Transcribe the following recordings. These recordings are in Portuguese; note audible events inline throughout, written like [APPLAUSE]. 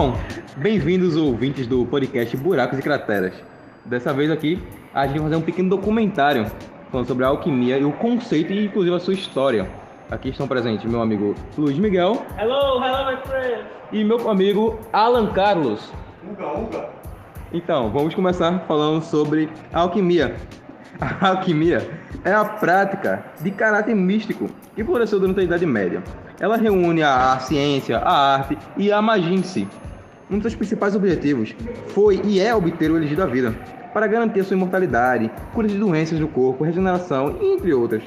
Bom, bem-vindos ouvintes do podcast Buracos e Crateras. Dessa vez aqui, a gente vai fazer um pequeno documentário falando sobre a alquimia e o conceito e inclusive a sua história. Aqui estão presentes meu amigo Luiz Miguel. Hello, hello, my friend. E meu amigo Alan Carlos. Uga, uga. Então, vamos começar falando sobre a alquimia. [LAUGHS] A alquimia é a prática de caráter místico que floresceu durante a Idade Média. Ela reúne a ciência, a arte e a magia em si. Um dos seus principais objetivos foi e é obter o elegido da vida, para garantir sua imortalidade, cura de doenças do corpo, regeneração, entre outras.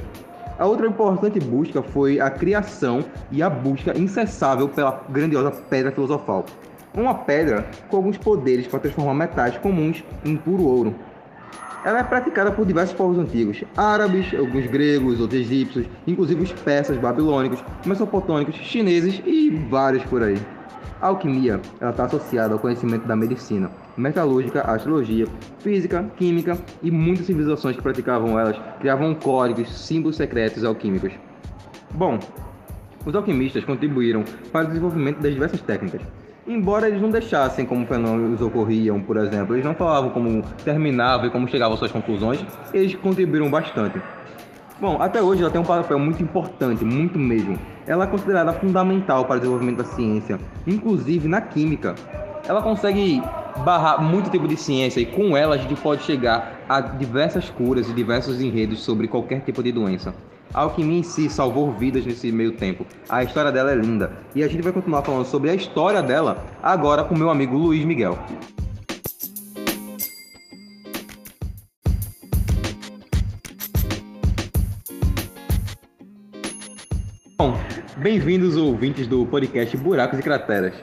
A outra importante busca foi a criação e a busca incessável pela grandiosa pedra filosofal. Uma pedra com alguns poderes para transformar metais comuns em puro ouro. Ela é praticada por diversos povos antigos, árabes, alguns gregos, outros egípcios, inclusive os persas, babilônicos, mesopotâmicos, chineses e vários por aí. A alquimia está associada ao conhecimento da medicina, metalúrgica, astrologia, física, química e muitas civilizações que praticavam elas criavam códigos, símbolos secretos alquímicos. Bom, os alquimistas contribuíram para o desenvolvimento das diversas técnicas. Embora eles não deixassem como fenômenos ocorriam, por exemplo, eles não falavam como terminavam e como chegavam às suas conclusões, eles contribuíram bastante. Bom, até hoje ela tem um papel muito importante, muito mesmo. Ela é considerada fundamental para o desenvolvimento da ciência, inclusive na química. Ela consegue barrar muito tipo de ciência e com ela a gente pode chegar a diversas curas e diversos enredos sobre qualquer tipo de doença. A alquimia em si salvou vidas nesse meio tempo. A história dela é linda e a gente vai continuar falando sobre a história dela agora com meu amigo Luiz Miguel. Bem-vindos ouvintes do podcast Buracos e Crateras.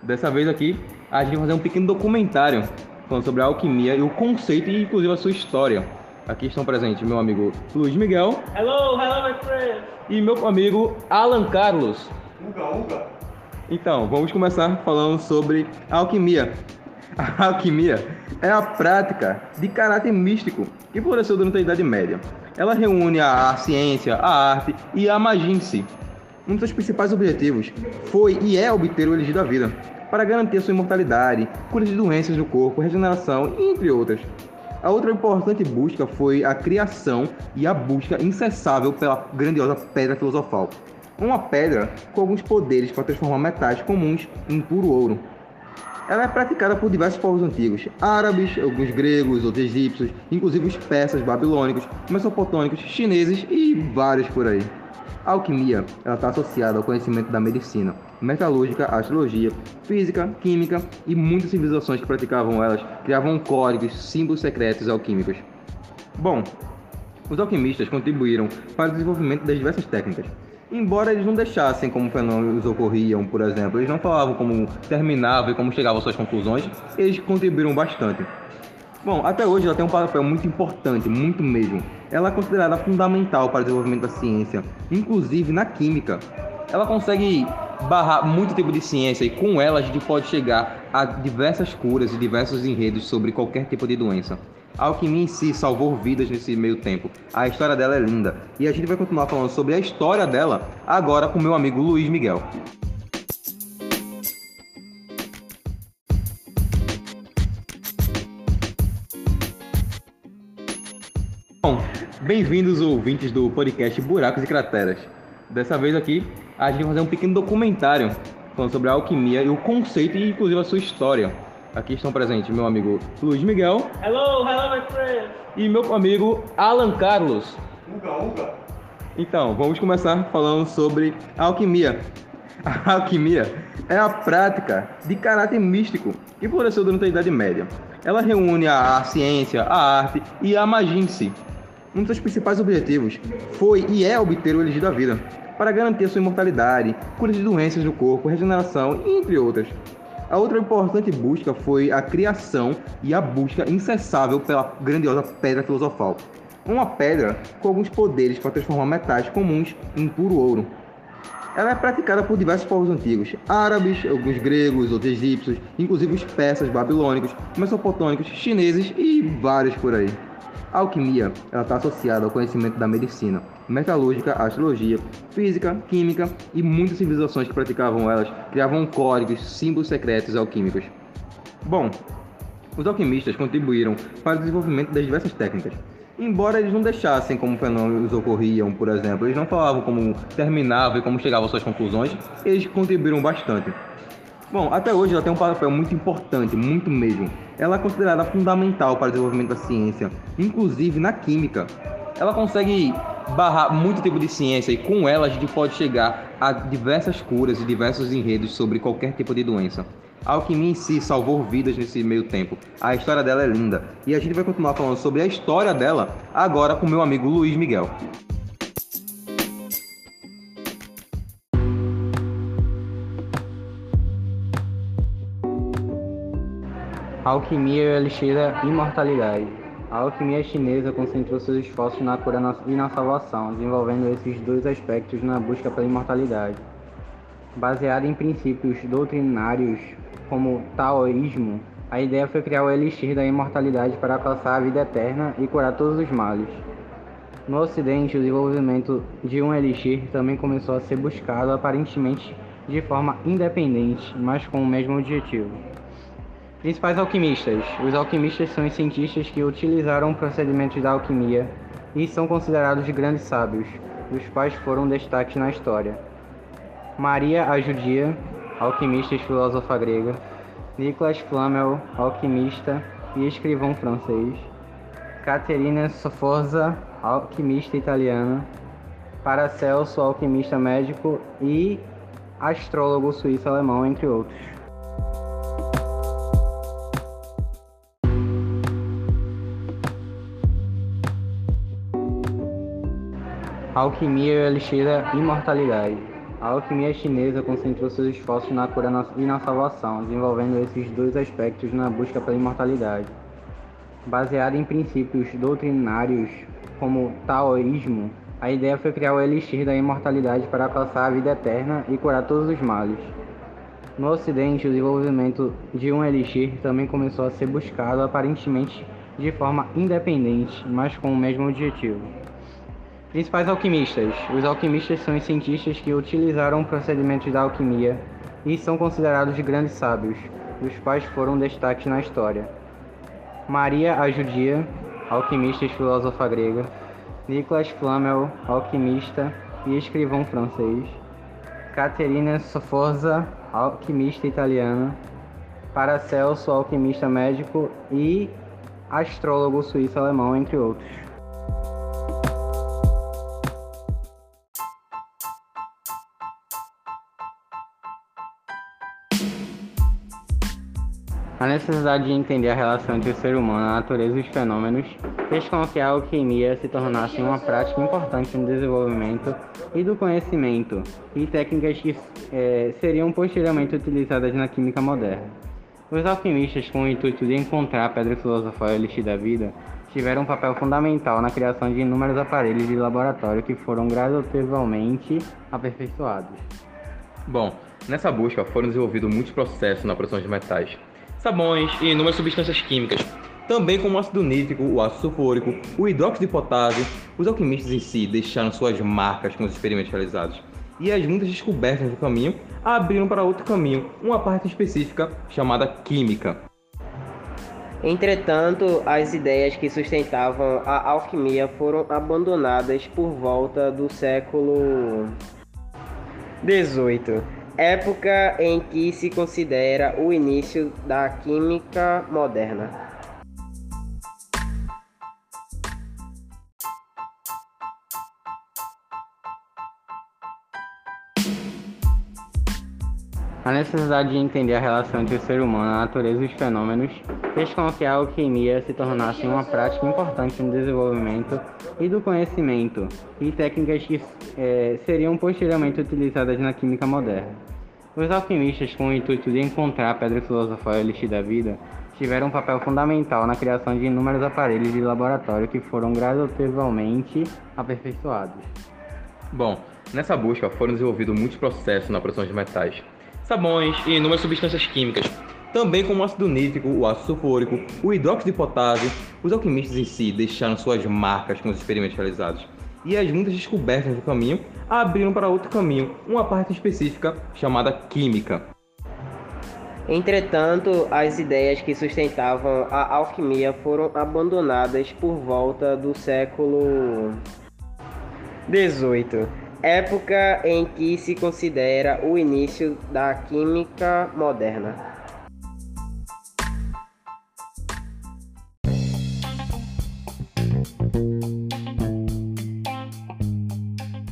Dessa vez aqui, a gente vai fazer um pequeno documentário falando sobre a alquimia e o conceito e inclusive a sua história. Aqui estão presentes meu amigo Luiz Miguel Hello, hello, my friend. e meu amigo Alan Carlos. Uga, uga. Então, vamos começar falando sobre a alquimia. A alquimia é a prática de caráter místico que floresceu durante a Idade Média. Ela reúne a ciência, a arte e a magia em si. Um dos seus principais objetivos foi e é obter o elegido da vida, para garantir sua imortalidade, cura de doenças do corpo, regeneração, entre outras. A outra importante busca foi a criação e a busca incessável pela grandiosa pedra filosofal. Uma pedra com alguns poderes para transformar metais comuns em puro ouro. Ela é praticada por diversos povos antigos, árabes, alguns gregos, outros egípcios, inclusive os persas, babilônicos, mesopotâmicos, chineses e vários por aí. A alquimia está associada ao conhecimento da medicina, metalúrgica, astrologia, física, química e muitas civilizações que praticavam elas criavam códigos, símbolos secretos alquímicos. Bom, os alquimistas contribuíram para o desenvolvimento das diversas técnicas. Embora eles não deixassem como fenômenos ocorriam, por exemplo, eles não falavam como terminavam e como chegavam às suas conclusões, eles contribuíram bastante. Bom, até hoje ela tem um papel muito importante, muito mesmo. Ela é considerada fundamental para o desenvolvimento da ciência, inclusive na química. Ela consegue barrar muito tipo de ciência e com ela a gente pode chegar a diversas curas e diversos enredos sobre qualquer tipo de doença. A alquimia em si salvou vidas nesse meio tempo. A história dela é linda e a gente vai continuar falando sobre a história dela agora com meu amigo Luiz Miguel. Bem-vindos ouvintes do podcast Buracos e Crateras. Dessa vez aqui, a gente vai fazer um pequeno documentário falando sobre a alquimia e o conceito e inclusive a sua história. Aqui estão presentes meu amigo Luiz Miguel Hello, hello, my friend. e meu amigo Alan Carlos. Uga, uga. Então, vamos começar falando sobre a alquimia. A alquimia é a prática de caráter místico que floresceu durante a Idade Média. Ela reúne a ciência, a arte e a magia em si. Um dos seus principais objetivos foi e é obter o elegido da vida, para garantir sua imortalidade, cura de doenças do corpo, regeneração, entre outras. A outra importante busca foi a criação e a busca incessável pela grandiosa pedra filosofal. Uma pedra com alguns poderes para transformar metais comuns em puro ouro. Ela é praticada por diversos povos antigos, árabes, alguns gregos, outros egípcios, inclusive os persas, babilônicos, mesopotâmicos, chineses e vários por aí. A alquimia está associada ao conhecimento da medicina, metalúrgica, astrologia, física, química e muitas civilizações que praticavam elas criavam códigos, símbolos secretos alquímicos. Bom, os alquimistas contribuíram para o desenvolvimento das diversas técnicas. Embora eles não deixassem como fenômenos ocorriam, por exemplo, eles não falavam como terminavam e como chegavam às suas conclusões, eles contribuíram bastante. Bom, até hoje ela tem um papel muito importante, muito mesmo. Ela é considerada fundamental para o desenvolvimento da ciência, inclusive na química. Ela consegue barrar muito tipo de ciência e com ela a gente pode chegar a diversas curas e diversos enredos sobre qualquer tipo de doença. A alquimia em si salvou vidas nesse meio tempo. A história dela é linda e a gente vai continuar falando sobre a história dela agora com meu amigo Luiz Miguel. Alquimia e o elixir da imortalidade. A alquimia chinesa concentrou seus esforços na cura e na salvação, desenvolvendo esses dois aspectos na busca pela imortalidade. Baseada em princípios doutrinários como taoísmo, a ideia foi criar o elixir da imortalidade para alcançar a vida eterna e curar todos os males. No Ocidente, o desenvolvimento de um elixir também começou a ser buscado aparentemente de forma independente, mas com o mesmo objetivo. Principais alquimistas. Os alquimistas são os cientistas que utilizaram procedimentos da alquimia e são considerados grandes sábios, os quais foram destaques na história. Maria a Judia, alquimista e filósofa grega. Nicolas Flamel, alquimista e escrivão francês. Caterina Sforza, alquimista italiana. Paracelso, alquimista médico e astrólogo suíço-alemão, entre outros. Alquimia e o elixir da imortalidade. A alquimia chinesa concentrou seus esforços na cura e na salvação, desenvolvendo esses dois aspectos na busca pela imortalidade. Baseada em princípios doutrinários como taoísmo, a ideia foi criar o elixir da imortalidade para alcançar a vida eterna e curar todos os males. No Ocidente, o desenvolvimento de um elixir também começou a ser buscado aparentemente de forma independente, mas com o mesmo objetivo. Principais alquimistas. Os alquimistas são os cientistas que utilizaram procedimentos da alquimia e são considerados grandes sábios, os quais foram destaques na história. Maria a Judia, alquimista e filósofa grega. Nicolas Flamel, alquimista e escrivão francês. Caterina Sforza, alquimista italiana. Paracelso, alquimista médico e astrólogo suíço-alemão, entre outros. A necessidade de entender a relação entre o ser humano, a natureza e os fenômenos fez com que a alquimia se tornasse uma prática importante no desenvolvimento e do conhecimento e técnicas que é, seriam posteriormente utilizadas na química moderna. Os alquimistas, com o intuito de encontrar a pedra filosofal e o elixir da vida, tiveram um papel fundamental na criação de inúmeros aparelhos de laboratório que foram gradativamente aperfeiçoados. Bom, nessa busca foram desenvolvidos muitos processos na produção de metais, sabões e inúmeras substâncias químicas, também como o ácido nítrico, o ácido sulfúrico, o hidróxido de potássio. Os alquimistas em si deixaram suas marcas com os experimentos realizados. E as muitas descobertas do caminho abriram para outro caminho, uma parte específica chamada química. Entretanto, as ideias que sustentavam a alquimia foram abandonadas por volta do século XVIII época em que se considera o início da química moderna. A necessidade de entender a relação entre o ser humano, a natureza e os fenômenos fez com que a alquimia se tornasse uma prática importante no desenvolvimento e do conhecimento e técnicas que é, seriam posteriormente utilizadas na química moderna. Os alquimistas, com o intuito de encontrar a pedra filosofal e elixir da vida, tiveram um papel fundamental na criação de inúmeros aparelhos de laboratório que foram gradativamente aperfeiçoados. Bom, nessa busca foram desenvolvidos muitos processos na produção de metais, sabões e inúmeras substâncias químicas, também como o ácido nítrico, o ácido sulfúrico, o hidróxido de potássio. Os alquimistas em si deixaram suas marcas com os experimentos realizados. E as muitas descobertas do caminho abriram para outro caminho, uma parte específica chamada química. Entretanto, as ideias que sustentavam a alquimia foram abandonadas por volta do século XVIII, época em que se considera o início da química moderna.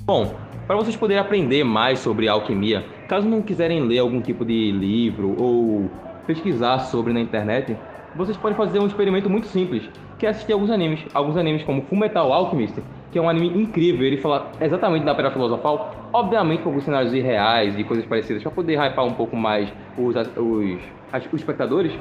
Bom, para vocês poderem aprender mais sobre alquimia, caso não quiserem ler algum tipo de livro ou pesquisar sobre na internet, vocês podem fazer um experimento muito simples, que é assistir alguns animes, alguns animes como Fullmetal Alchemist, que é um anime incrível, ele fala exatamente da Pedra Filosofal, obviamente com alguns cenários irreais e coisas parecidas, para poder hypar um pouco mais os, os, os espectadores,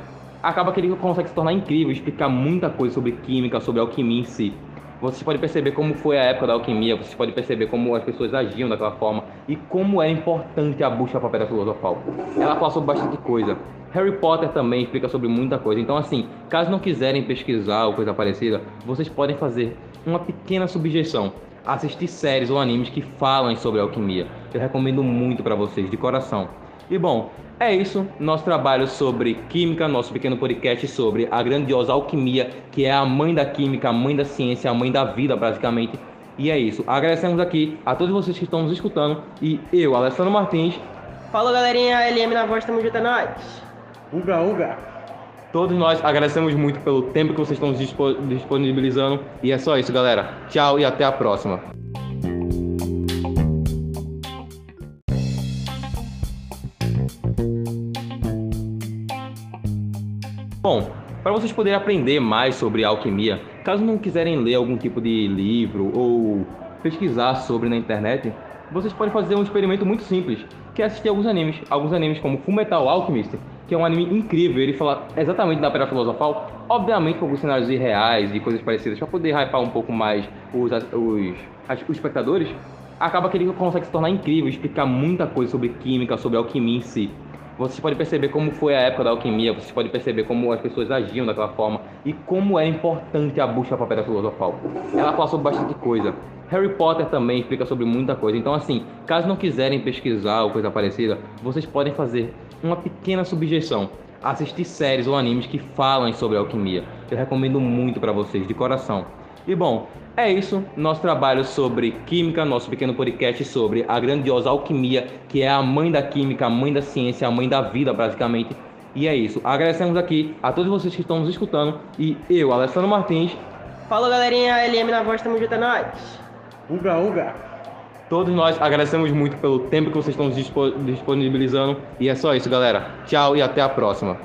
acaba que ele consegue se tornar incrível, explicar muita coisa sobre química, sobre alquimia em si. Vocês podem perceber como foi a época da alquimia, vocês podem perceber como as pessoas agiam daquela forma e como é importante a busca pela pedra filosofal. Ela fala sobre bastante coisa. Harry Potter também explica sobre muita coisa. Então, assim, caso não quiserem pesquisar ou coisa parecida, vocês podem fazer uma pequena subjeção. Assistir séries ou animes que falam sobre alquimia. Eu recomendo muito para vocês, de coração. E bom, é isso, nosso trabalho sobre química, nosso pequeno podcast sobre a grandiosa alquimia, que é a mãe da química, a mãe da ciência, a mãe da vida, basicamente. E é isso. Agradecemos aqui a todos vocês que estão nos escutando. E eu, Alessandro Martins. Falou, galerinha. LM na voz, tamo junto, é nóis. Uga, uga. Todos nós agradecemos muito pelo tempo que vocês estão disponibilizando. E é só isso, galera. Tchau e até a próxima. Bom, para vocês poderem aprender mais sobre alquimia, caso não quiserem ler algum tipo de livro ou pesquisar sobre na internet, vocês podem fazer um experimento muito simples, que é assistir alguns animes, alguns animes como Fullmetal Alchemist, que é um anime incrível, ele fala exatamente da Pedra Filosofal, obviamente com alguns cenários irreais e coisas parecidas, para poder hypar um pouco mais os, os, os espectadores, acaba que ele consegue se tornar incrível, explicar muita coisa sobre química, sobre alquimia em si. Vocês podem perceber como foi a época da alquimia, vocês podem perceber como as pessoas agiam daquela forma e como é importante a busca pela pedra filosofal. Ela fala sobre bastante coisa. Harry Potter também explica sobre muita coisa. Então, assim, caso não quiserem pesquisar ou coisa parecida, vocês podem fazer uma pequena subjeção. Assistir séries ou animes que falam sobre alquimia. Eu recomendo muito para vocês, de coração. E bom, é isso, nosso trabalho sobre química, nosso pequeno podcast sobre a grandiosa alquimia, que é a mãe da química, a mãe da ciência, a mãe da vida, basicamente. E é isso. Agradecemos aqui a todos vocês que estão nos escutando. E eu, Alessandro Martins. Falou, galerinha. LM na voz, tamo junto, é nóis. Uga, uga. Todos nós agradecemos muito pelo tempo que vocês estão disponibilizando. E é só isso, galera. Tchau e até a próxima.